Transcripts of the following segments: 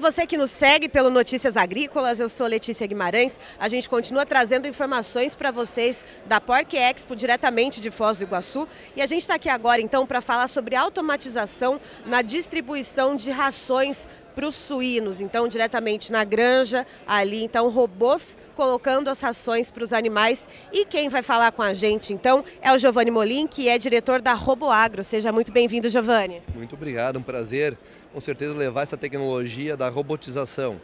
Você que nos segue pelo Notícias Agrícolas, eu sou Letícia Guimarães. A gente continua trazendo informações para vocês da Porc Expo, diretamente de Foz do Iguaçu. E a gente está aqui agora, então, para falar sobre automatização na distribuição de rações para os suínos, então diretamente na granja, ali, então robôs colocando as rações para os animais. E quem vai falar com a gente, então, é o Giovanni Molim, que é diretor da RoboAgro. Seja muito bem-vindo, Giovanni. Muito obrigado, um prazer, com certeza, levar essa tecnologia da robotização.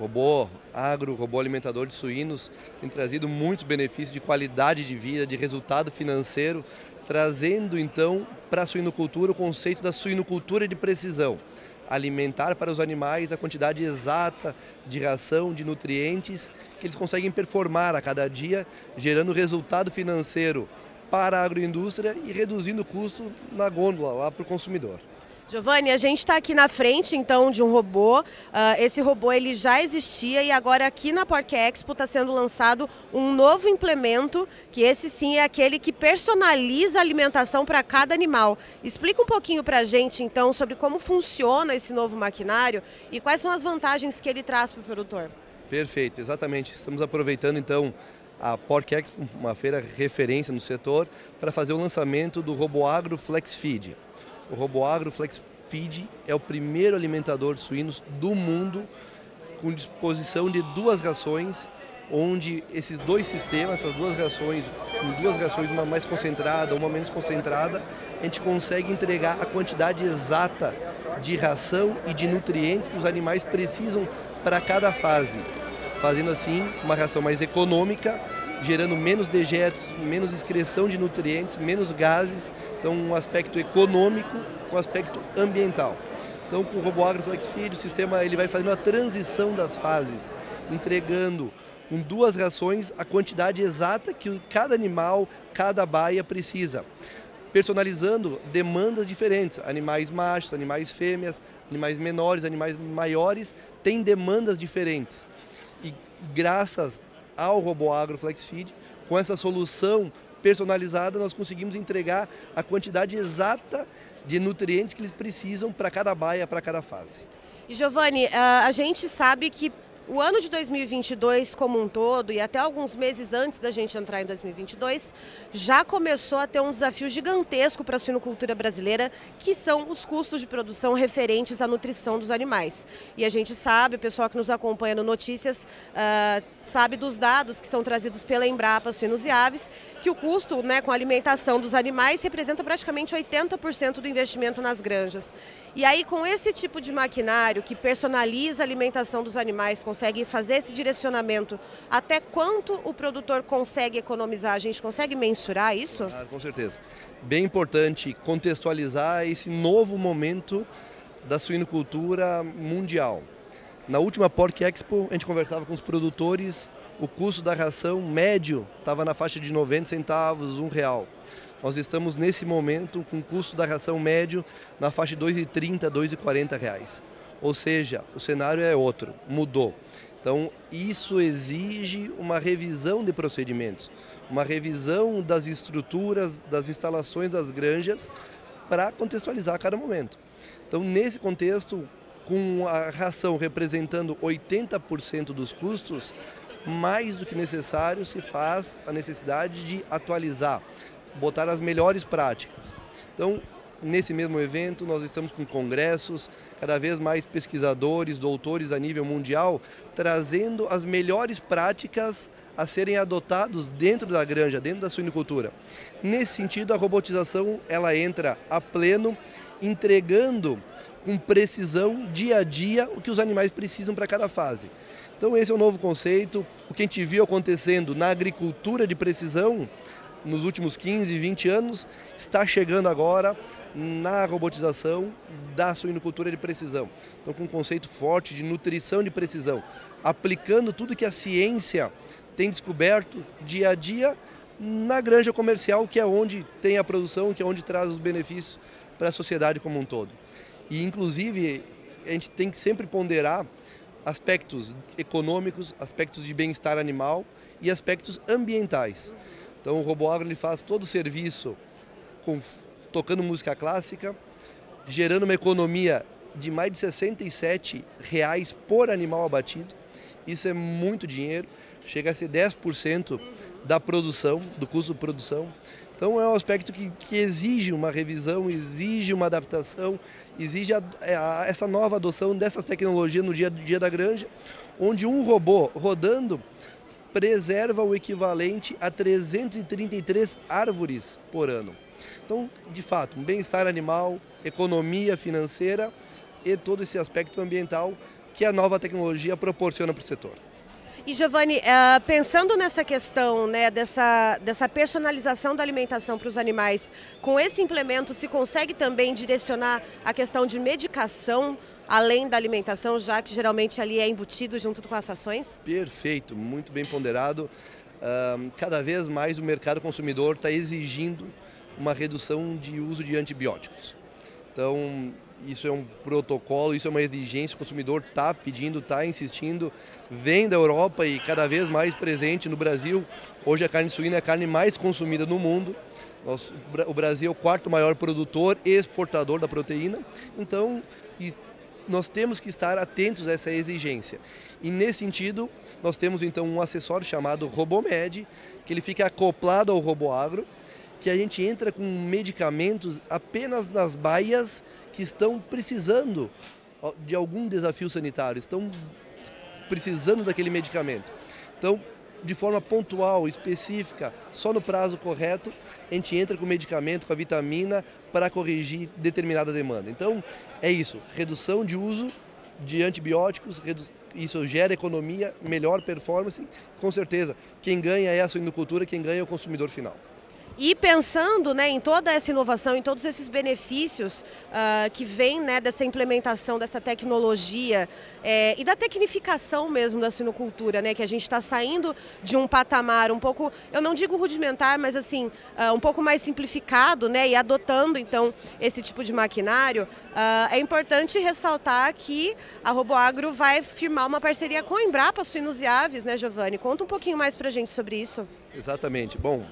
Robô agro, robô alimentador de suínos, tem trazido muitos benefícios de qualidade de vida, de resultado financeiro, trazendo então para a suinocultura o conceito da suinocultura de precisão alimentar para os animais a quantidade exata de ração, de nutrientes que eles conseguem performar a cada dia, gerando resultado financeiro para a agroindústria e reduzindo o custo na gôndola lá para o consumidor. Giovanni, a gente está aqui na frente então de um robô. Uh, esse robô ele já existia e agora aqui na Porc Expo está sendo lançado um novo implemento, que esse sim é aquele que personaliza a alimentação para cada animal. Explica um pouquinho para a gente então sobre como funciona esse novo maquinário e quais são as vantagens que ele traz para o produtor. Perfeito, exatamente. Estamos aproveitando então a Porc Expo, uma feira referência no setor, para fazer o lançamento do RoboAgro Flex Feed. O RoboAgro Flex Feed é o primeiro alimentador de suínos do mundo com disposição de duas rações, onde esses dois sistemas, essas duas rações, duas rações, uma mais concentrada, uma menos concentrada, a gente consegue entregar a quantidade exata de ração e de nutrientes que os animais precisam para cada fase, fazendo assim uma ração mais econômica, gerando menos dejetos, menos excreção de nutrientes, menos gases então, um aspecto econômico, um aspecto ambiental. Então, com o RoboAgro FlexFeed, o sistema ele vai fazendo a transição das fases, entregando com duas rações a quantidade exata que cada animal, cada baia precisa. Personalizando demandas diferentes, animais machos, animais fêmeas, animais menores, animais maiores, têm demandas diferentes. E graças ao RoboAgro FlexFeed, com essa solução personalizada, nós conseguimos entregar a quantidade exata de nutrientes que eles precisam para cada baia, para cada fase. E Giovanni, a gente sabe que o ano de 2022 como um todo e até alguns meses antes da gente entrar em 2022 já começou a ter um desafio gigantesco para a suinocultura brasileira, que são os custos de produção referentes à nutrição dos animais. E a gente sabe, o pessoal que nos acompanha no Notícias uh, sabe dos dados que são trazidos pela Embrapa Suínos e Aves, que o custo né, com a alimentação dos animais representa praticamente 80% do investimento nas granjas. E aí, com esse tipo de maquinário que personaliza a alimentação dos animais, consegue fazer esse direcionamento, até quanto o produtor consegue economizar? A gente consegue mensurar isso? Ah, com certeza. Bem importante contextualizar esse novo momento da suinocultura mundial. Na última Porc Expo, a gente conversava com os produtores, o custo da ração médio estava na faixa de 90 centavos, um real. Nós estamos nesse momento com o custo da ração médio na faixa de 2,30, 2,40 reais. Ou seja, o cenário é outro, mudou. Então, isso exige uma revisão de procedimentos, uma revisão das estruturas, das instalações das granjas para contextualizar cada momento. Então, nesse contexto, com a ração representando 80% dos custos, mais do que necessário se faz a necessidade de atualizar botar as melhores práticas. Então, nesse mesmo evento, nós estamos com congressos, cada vez mais pesquisadores, doutores a nível mundial, trazendo as melhores práticas a serem adotados dentro da granja, dentro da suinicultura. Nesse sentido, a robotização ela entra a pleno, entregando com precisão, dia a dia, o que os animais precisam para cada fase. Então esse é o novo conceito, o que a gente viu acontecendo na agricultura de precisão, nos últimos 15, 20 anos, está chegando agora na robotização da suinocultura de precisão. Então, com um conceito forte de nutrição de precisão, aplicando tudo que a ciência tem descoberto dia a dia na granja comercial, que é onde tem a produção, que é onde traz os benefícios para a sociedade como um todo. E, inclusive, a gente tem que sempre ponderar aspectos econômicos, aspectos de bem-estar animal e aspectos ambientais. Então o RoboAgro ele faz todo o serviço com, tocando música clássica, gerando uma economia de mais de 67 reais por animal abatido. Isso é muito dinheiro, chega a ser 10% da produção, do custo de produção. Então é um aspecto que, que exige uma revisão, exige uma adaptação, exige a, a, essa nova adoção dessas tecnologias no dia a dia da granja, onde um robô rodando preserva o equivalente a 333 árvores por ano. Então, de fato, um bem-estar animal, economia financeira e todo esse aspecto ambiental que a nova tecnologia proporciona para o setor. E Giovanni, uh, pensando nessa questão né, dessa, dessa personalização da alimentação para os animais, com esse implemento se consegue também direcionar a questão de medicação além da alimentação, já que geralmente ali é embutido junto com as ações? Perfeito, muito bem ponderado. Cada vez mais o mercado consumidor está exigindo uma redução de uso de antibióticos. Então, isso é um protocolo, isso é uma exigência, o consumidor está pedindo, está insistindo, vem da Europa e cada vez mais presente no Brasil. Hoje a carne suína é a carne mais consumida no mundo. O Brasil é o quarto maior produtor e exportador da proteína, então nós temos que estar atentos a essa exigência. E nesse sentido, nós temos então um acessório chamado Robomed, que ele fica acoplado ao RoboAgro, que a gente entra com medicamentos apenas nas baias que estão precisando de algum desafio sanitário, estão precisando daquele medicamento. Então, de forma pontual, específica, só no prazo correto, a gente entra com o medicamento, com a vitamina, para corrigir determinada demanda. Então, é isso, redução de uso de antibióticos, isso gera economia, melhor performance, com certeza. Quem ganha é a suinocultura, quem ganha é o consumidor final. E pensando né, em toda essa inovação, em todos esses benefícios uh, que vêm né, dessa implementação dessa tecnologia é, e da tecnificação mesmo da sinocultura, né, que a gente está saindo de um patamar um pouco, eu não digo rudimentar, mas assim, uh, um pouco mais simplificado né, e adotando então esse tipo de maquinário, uh, é importante ressaltar que a RoboAgro vai firmar uma parceria com a Embrapa Suínos e Aves, né, Giovanni? Conta um pouquinho mais para a gente sobre isso. Exatamente. Bom,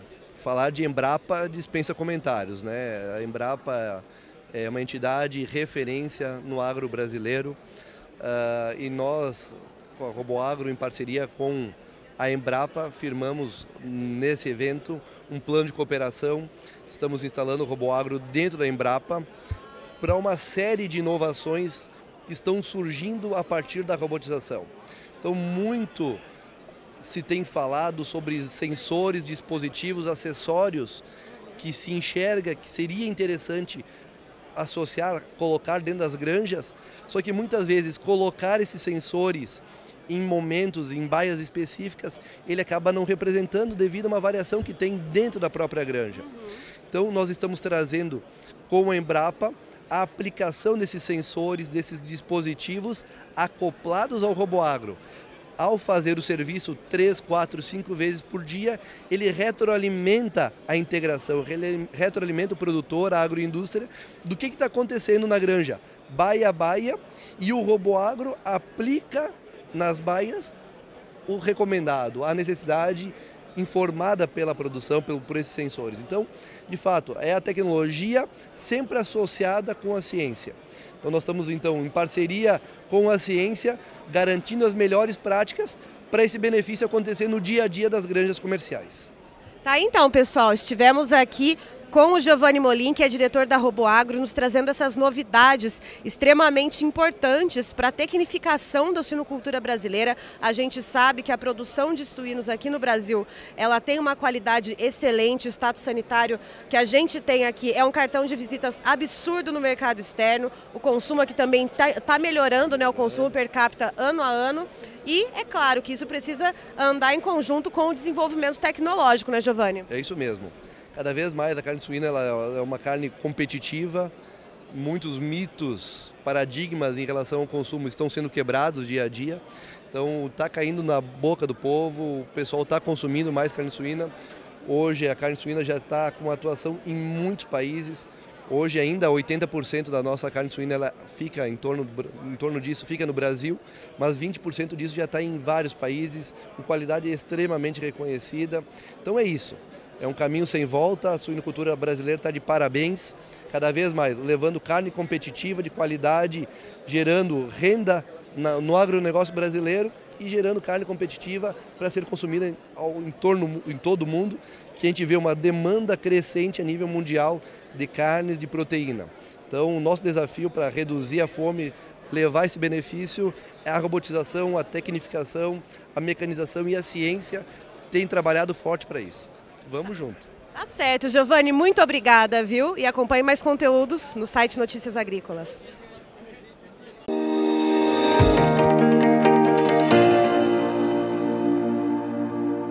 falar de Embrapa dispensa comentários, né? A Embrapa é uma entidade referência no agro brasileiro uh, e nós, com a RoboAgro, em parceria com a Embrapa, firmamos nesse evento um plano de cooperação. Estamos instalando o RoboAgro dentro da Embrapa para uma série de inovações que estão surgindo a partir da robotização. Então, muito se tem falado sobre sensores, dispositivos, acessórios que se enxerga que seria interessante associar, colocar dentro das granjas, só que muitas vezes colocar esses sensores em momentos, em baias específicas, ele acaba não representando devido a uma variação que tem dentro da própria granja. Então nós estamos trazendo com a Embrapa a aplicação desses sensores, desses dispositivos acoplados ao RoboAgro ao fazer o serviço três, quatro, cinco vezes por dia, ele retroalimenta a integração, retroalimenta o produtor, a agroindústria, do que está acontecendo na granja, baia a baia, e o RoboAgro aplica nas baias o recomendado, a necessidade informada pela produção, por esses sensores. Então, de fato, é a tecnologia sempre associada com a ciência. Então nós estamos então em parceria com a ciência, garantindo as melhores práticas para esse benefício acontecer no dia a dia das granjas comerciais. Tá então, pessoal, estivemos aqui com o Giovanni Molin, que é diretor da RoboAgro, nos trazendo essas novidades extremamente importantes para a tecnificação da suinocultura brasileira. A gente sabe que a produção de suínos aqui no Brasil, ela tem uma qualidade excelente, o status sanitário que a gente tem aqui é um cartão de visitas absurdo no mercado externo, o consumo aqui também está tá melhorando, né, o consumo per capita ano a ano. E é claro que isso precisa andar em conjunto com o desenvolvimento tecnológico, né, Giovanni? É isso mesmo. Cada vez mais a carne suína é uma carne competitiva, muitos mitos, paradigmas em relação ao consumo estão sendo quebrados dia a dia. Então está caindo na boca do povo, o pessoal está consumindo mais carne suína. Hoje a carne suína já está com atuação em muitos países. Hoje ainda 80% da nossa carne suína ela fica em torno, em torno disso, fica no Brasil, mas 20% disso já está em vários países, com qualidade extremamente reconhecida. Então é isso É um caminho sem volta, a suinocultura brasileira está de parabéns, cada vez mais levando carne competitiva, de qualidade, gerando renda no agronegócio brasileiro e gerando carne competitiva para ser consumida em, em, torno, em todo o mundo, que a gente vê uma demanda crescente a nível mundial de carnes de proteína. Então, o nosso desafio para reduzir a fome, levar esse benefício, é a robotização, a tecnificação, a mecanização e a ciência tem trabalhado forte para isso. Vamos junto. Tá certo, Giovanni, muito obrigada, viu? E acompanhe mais conteúdos no site Notícias Agrícolas.